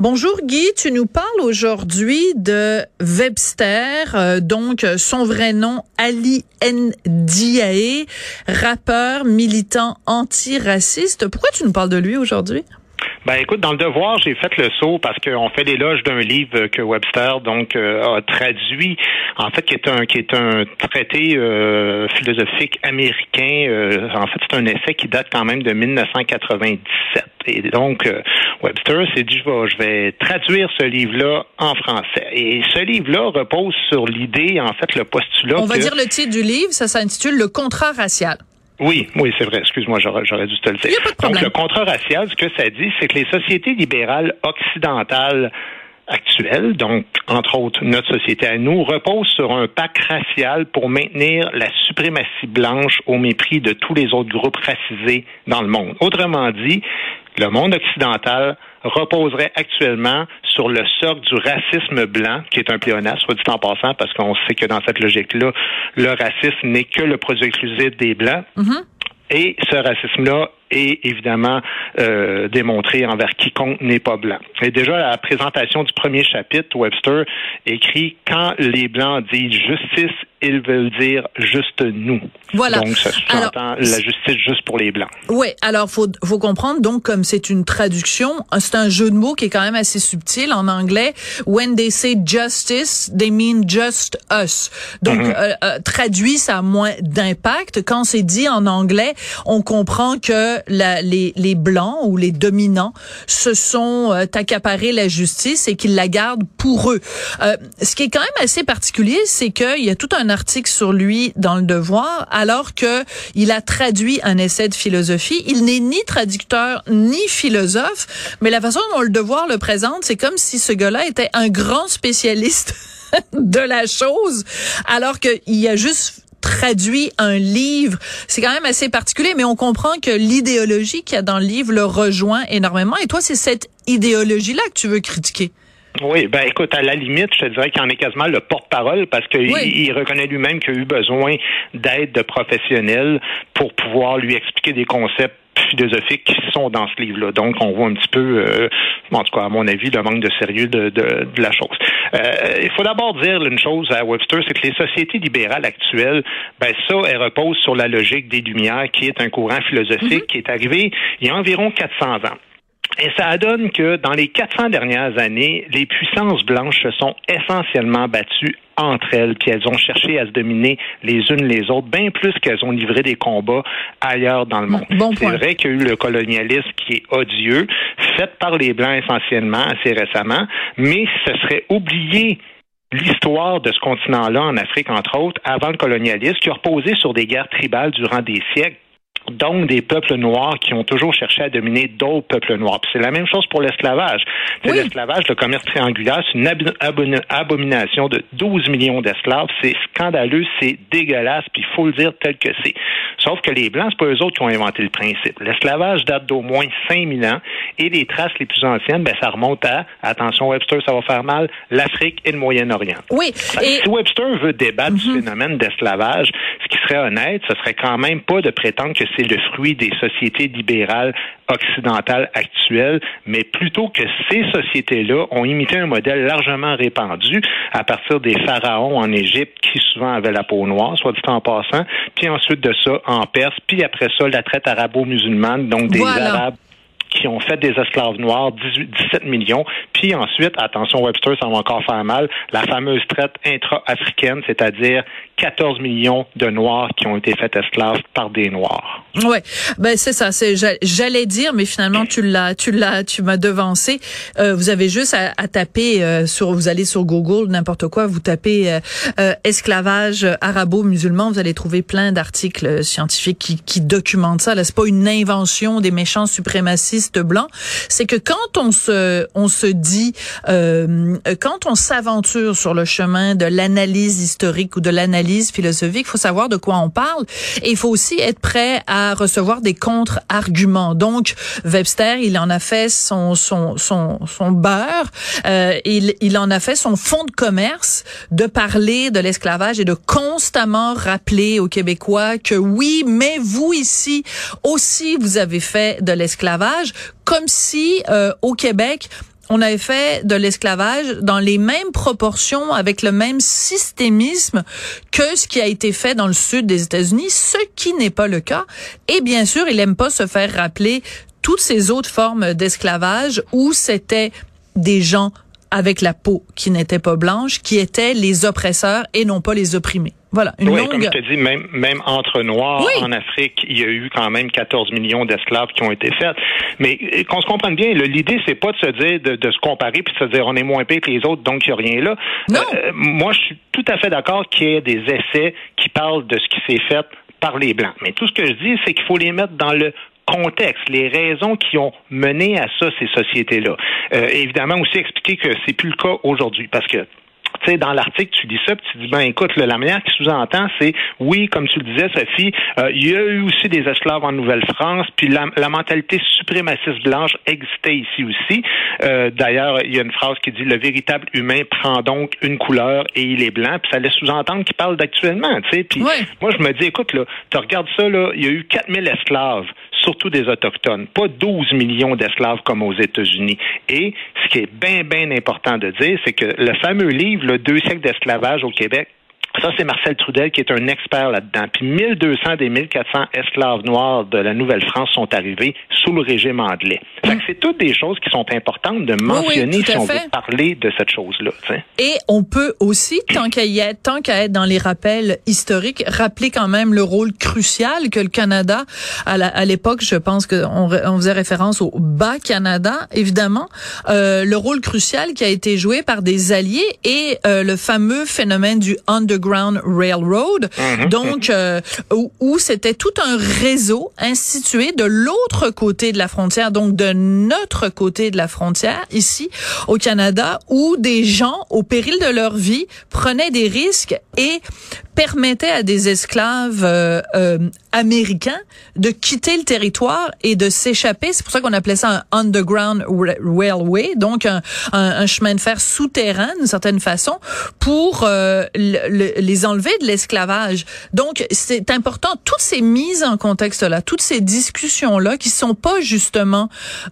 Bonjour Guy, tu nous parles aujourd'hui de Webster, euh, donc son vrai nom Ali Ndiaye, rappeur militant antiraciste. Pourquoi tu nous parles de lui aujourd'hui? Ben écoute, dans le devoir, j'ai fait le saut parce qu'on fait l'éloge d'un livre que Webster donc euh, a traduit, en fait, qui est un qui est un traité euh, philosophique américain. Euh, en fait, c'est un essai qui date quand même de 1997. Et donc, euh, Webster s'est dit, je vais, je vais traduire ce livre-là en français. Et ce livre-là repose sur l'idée, en fait, le postulat. On va que- dire le titre du livre, ça s'intitule Le contrat racial. Oui, oui, c'est vrai. Excuse-moi, j'aurais, dû te le dire. Donc, le contrat racial, ce que ça dit, c'est que les sociétés libérales occidentales actuelles, donc entre autres notre société à nous, reposent sur un pacte racial pour maintenir la suprématie blanche au mépris de tous les autres groupes racisés dans le monde. Autrement dit, le monde occidental reposerait actuellement sur le socle du racisme blanc, qui est un pléonasme, soit dit en passant, parce qu'on sait que dans cette logique-là, le racisme n'est que le produit exclusif des Blancs. Et ce racisme-là est évidemment euh, démontré envers quiconque n'est pas blanc. Et déjà, à la présentation du premier chapitre, Webster écrit Quand les Blancs disent justice, ils veulent dire juste nous. Voilà. Donc, ça sous-entend la justice juste pour les Blancs. Oui, alors faut faut comprendre donc comme c'est une traduction, c'est un jeu de mots qui est quand même assez subtil en anglais. When they say justice, they mean just us. Donc euh, euh, traduit ça a moins d'impact. Quand c'est dit en anglais, on comprend que la, les les blancs ou les dominants se sont euh, accaparés la justice et qu'ils la gardent pour eux. Euh, ce qui est quand même assez particulier, c'est qu'il y a tout un article sur lui dans le Devoir, alors que il a traduit un essai de philosophie. Il n'est ni traducteur ni philosophe, mais la façon dont le Devoir le présente, c'est comme si ce gars-là était un grand spécialiste de la chose, alors qu'il a juste traduit un livre. C'est quand même assez particulier, mais on comprend que l'idéologie qu'il y a dans le livre le rejoint énormément. Et toi, c'est cette idéologie-là que tu veux critiquer? Oui, ben écoute, à la limite, je te dirais qu'il en est quasiment le porte-parole parce qu'il Oui. il reconnaît lui-même qu'il a eu besoin d'aide de professionnels pour pouvoir lui expliquer des concepts philosophiques qui sont dans ce livre-là. Donc, on voit un petit peu, euh, en tout cas, à mon avis, le manque de sérieux de, de, de la chose. Euh, il faut d'abord dire une chose à Webster, c'est que les sociétés libérales actuelles, ben ça, elles reposent sur la logique des Lumières, qui est un courant philosophique qui est arrivé il y a environ 400 ans. Et ça donne que dans les 400 dernières années, les puissances blanches se sont essentiellement battues entre elles, puis elles ont cherché à se dominer les unes les autres, bien plus qu'elles ont livré des combats ailleurs dans le monde. Bon C'est vrai qu'il y a eu le colonialisme qui est odieux, fait par les Blancs essentiellement assez récemment, mais ce serait oublier l'histoire de ce continent-là en Afrique, entre autres, avant le colonialisme, qui a reposé sur des guerres tribales durant des siècles donc des peuples noirs qui ont toujours cherché à dominer d'autres peuples noirs. Puis c'est la même chose pour l'esclavage. Oui. L'esclavage, le commerce triangulaire, c'est une abomination de 12 millions d'esclaves. C'est scandaleux, c'est dégueulasse, puis il faut le dire tel que c'est. Sauf que les Blancs, c'est pas eux autres qui ont inventé le principe. L'esclavage date d'au moins 5000 ans et les traces les plus anciennes, ben, ça remonte à, attention Webster, ça va faire mal, l'Afrique et le Moyen-Orient. Oui, et Si Webster veut débattre du phénomène d'esclavage, ce qui serait honnête, ce serait quand même pas de prétendre que c'est le fruit des sociétés libérales occidentales actuelles, mais plutôt que ces sociétés-là ont imité un modèle largement répandu à partir des pharaons en Égypte qui souvent avaient la peau noire, soit dit en passant, puis ensuite de ça en Perse, puis après ça la traite arabo-musulmane, donc des Voilà. Arabes qui ont fait des esclaves noirs, 18, 17 millions. Puis ensuite, attention Webster, ça va encore faire mal, la fameuse traite intra-africaine, c'est-à-dire 14 millions de Noirs qui ont été faits esclaves par des Noirs. Ouais, ben c'est ça. J'allais dire, mais finalement tu l'as, tu l'as, tu m'as devancé. Euh, vous avez juste à, à taper euh, sur, vous allez sur Google, n'importe quoi, vous tapez euh, euh, esclavage arabo-musulman, vous allez trouver plein d'articles euh, scientifiques qui, qui documentent ça. Là, c'est pas une invention des méchants suprémacistes c'est que quand on se, on se dit, euh, quand on s'aventure sur le chemin de l'analyse historique ou de l'analyse philosophique, il faut savoir de quoi on parle et il faut aussi être prêt à recevoir des contre-arguments. Donc, Webster, il en a fait son, son, son, son beurre, euh, il, il en a fait son fond de commerce de parler de l'esclavage et de constamment rappeler aux Québécois que oui, mais vous ici aussi, vous avez fait de l'esclavage, comme si euh, au Québec, on avait fait de l'esclavage dans les mêmes proportions, avec le même systémisme que ce qui a été fait dans le sud des États-Unis, ce qui n'est pas le cas. Et bien sûr, il aime pas se faire rappeler toutes ces autres formes d'esclavage où c'était des gens avec la peau qui n'était pas blanche, qui étaient les oppresseurs et non pas les opprimés. Voilà, une oui, comme je te dis, même, même entre Noirs en Afrique, il y a eu quand même 14 millions d'esclaves qui ont été faits. Mais euh, qu'on se comprenne bien, l'idée, c'est pas de se dire, de, de, se comparer puis de se dire on est moins pire que les autres, donc il n'y a rien là. Euh, moi, je suis tout à fait d'accord qu'il y ait des essais qui parlent de ce qui s'est fait par les Blancs. Mais tout ce que je dis, c'est qu'il faut les mettre dans le contexte, les raisons qui ont mené à ça, ces sociétés-là. Euh, évidemment, aussi expliquer que c'est plus le cas aujourd'hui, parce que tu sais, dans l'article, tu dis ça, puis tu dis, ben écoute, la manière qui sous-entend, c'est, oui, comme tu le disais, Sophie, euh, il y a eu aussi des esclaves en Nouvelle-France, puis la, mentalité suprémaciste blanche existait ici aussi. Euh, D'ailleurs, il y a une phrase qui dit, le véritable humain prend donc une couleur et il est blanc, puis ça laisse sous-entendre qu'il parle d'actuellement, tu sais. Puis moi, je me dis, écoute, là, tu regardes ça, là, il y a eu 4000 esclaves surtout des Autochtones, pas 12 millions d'esclaves comme aux États-Unis. Et ce qui est bien, bien important de dire, c'est que le fameux livre, le Deux siècles d'esclavage au Québec, ça, c'est Marcel Trudel qui est un expert là-dedans. Puis 1200 des 1400 esclaves noirs de la Nouvelle-France sont arrivés sous le régime anglais. Hum. c'est toutes des choses qui sont importantes de mentionner si on veut parler de cette chose-là. Et on peut aussi, tant qu'à y être, tant qu'à être dans les rappels historiques, rappeler quand même le rôle crucial que le Canada, à l'époque, je pense qu'on on faisait référence au bas Canada, évidemment, euh, le rôle crucial qui a été joué par des alliés et euh, le fameux phénomène du underground Railroad, mhm. donc euh, où, c'était tout un réseau institué de l'autre côté de la frontière, donc de notre côté de la frontière ici au Canada, où des gens au péril de leur vie prenaient des risques et permettait à des esclaves euh, euh, américains de quitter le territoire et de s'échapper. C'est pour ça qu'on appelait ça un underground railway, donc un, un, chemin de fer souterrain d'une certaine façon pour euh, les enlever de l'esclavage. Donc c'est important toutes ces mises en contexte là, toutes ces discussions là qui sont pas justement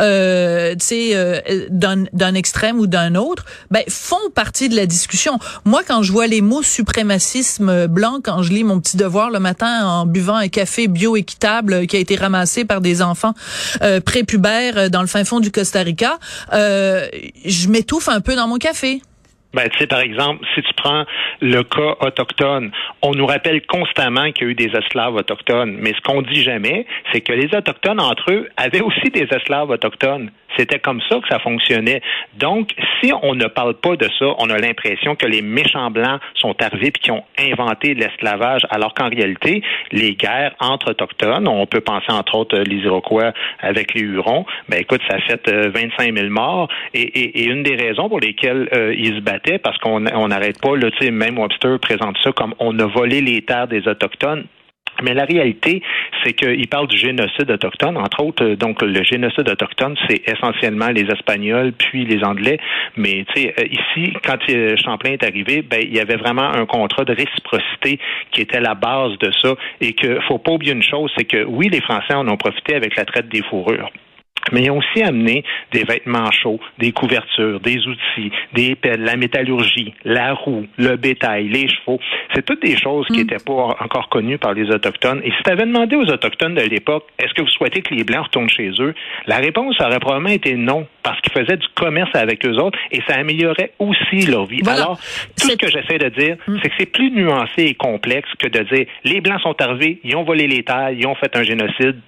euh, euh, d'un extrême ou d'un autre, ben font partie de la discussion. Moi quand je vois les mots suprémacisme blanc quand je lis mon petit devoir le matin en buvant un café bio-équitable qui a été ramassé par des enfants euh, prépubères euh, dans le fin fond du Costa Rica, euh, je m'étouffe un peu dans mon café. Ben, tu sais, par exemple, si tu prends le cas autochtone, on nous rappelle constamment qu'il y a eu des esclaves autochtones, mais ce qu'on dit jamais, c'est que les autochtones entre eux avaient aussi des esclaves autochtones. C'était comme ça que ça fonctionnait. Donc, si on ne parle pas de ça, on a l'impression que les méchants blancs sont arrivés et qui ont inventé l'esclavage, alors qu'en réalité, les guerres entre autochtones, on peut penser entre autres les Iroquois avec les Hurons, ben écoute, ça fait 25 euh, 000 morts. Et, une des raisons pour lesquelles euh, ils se battaient, parce qu'on n'arrête pas, là, même Webster présente ça comme on a volé les terres des autochtones. Mais la réalité, c'est qu'il parle du génocide autochtone, entre autres. Euh, donc, le génocide autochtone, c'est essentiellement les Espagnols puis les Anglais. Mais euh, ici, quand euh, Champlain est arrivé, ben il y avait vraiment un contrat de réciprocité qui était la base de ça. Et que faut pas oublier une chose, c'est que oui, les Français en ont profité avec la traite des fourrures mais ils ont aussi amené des vêtements chauds, des couvertures, des outils, des pelles, la métallurgie, la roue, le bétail, les chevaux. C'est toutes des choses qui n'étaient mm. pas encore connues par les Autochtones. Et si tu avais demandé aux Autochtones de l'époque, est-ce que vous souhaitez que les Blancs retournent chez eux, la réponse aurait probablement été non, parce qu'ils faisaient du commerce avec eux autres et ça améliorait aussi leur vie. Alors, tout ce que j'essaie de dire, mm. c'est que c'est plus nuancé et complexe que de dire les Blancs sont arrivés, ils ont volé les terres, ils ont fait un génocide,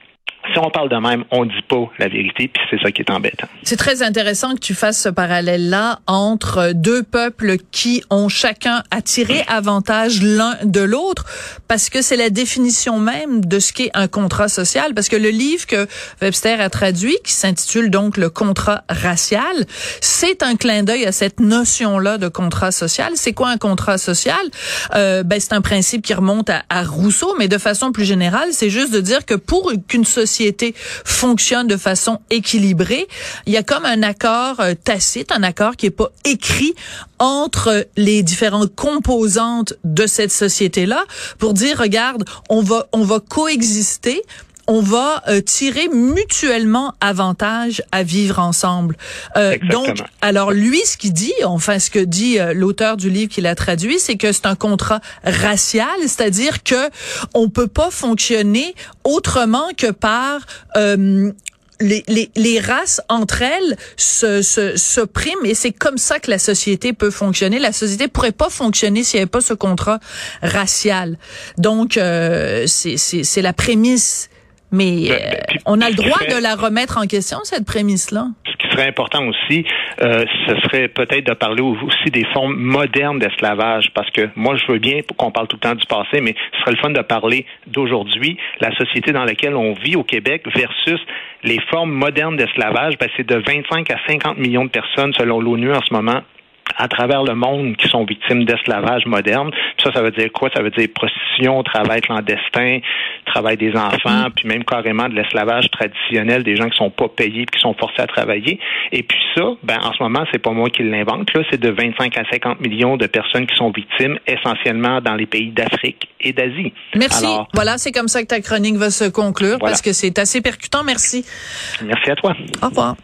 si on parle de même, on dit pas la vérité, puis c'est ça qui est embêtant. C'est très intéressant que tu fasses ce parallèle-là entre deux peuples qui ont chacun attiré avantage l'un de l'autre, parce que c'est la définition même de ce qu'est un contrat social. Parce que le livre que Webster a traduit, qui s'intitule donc le contrat racial, c'est un clin d'œil à cette notion-là de contrat social. C'est quoi un contrat social? Euh, Ben c'est un principe qui remonte à, à Rousseau, mais de façon plus générale, c'est juste de dire que pour qu'une société fonctionne de façon équilibrée, il y a comme un accord euh, tacite, un accord qui est pas écrit entre les différentes composantes de cette société-là pour dire regarde, on va on va coexister on va euh, tirer mutuellement avantage à vivre ensemble. Euh, donc, alors lui, ce qu'il dit, enfin ce que dit euh, l'auteur du livre qu'il a traduit, c'est que c'est un contrat racial, c'est-à-dire que on peut pas fonctionner autrement que par les, les, les, races entre elles se, se, s'oppriment et c'est comme ça que la société peut fonctionner. La société pourrait pas fonctionner s'il n'y avait pas ce contrat racial. Donc, euh, c'est la prémisse. Mais ben, ben, euh, on a le droit de la remettre en question, cette prémisse-là? Serait important aussi, euh, ce serait peut-être de parler aussi des formes modernes d'esclavage, parce que moi, je veux bien qu'on parle tout le temps du passé, mais ce serait le fun de parler d'aujourd'hui, la société dans laquelle on vit au Québec versus les formes modernes d'esclavage. Ben, c'est de 25 à 50 millions de personnes, selon l'ONU en ce moment, à travers le monde qui sont victimes d'esclavage moderne. Puis ça, ça veut dire quoi? Ça veut dire prostitution, travail clandestin, travail des enfants, puis même carrément de l'esclavage traditionnel, des gens qui sont pas payés qui sont forcés à travailler. Et puis ça, ben, en ce moment, c'est pas moi qui l'invente, là, c'est de 25 à 50 millions de personnes qui sont victimes, essentiellement dans les pays d'Afrique et d'Asie. Merci. voilà, c'est comme ça que ta chronique va se conclure, parce que c'est assez percutant. Merci. Merci à toi. Au revoir.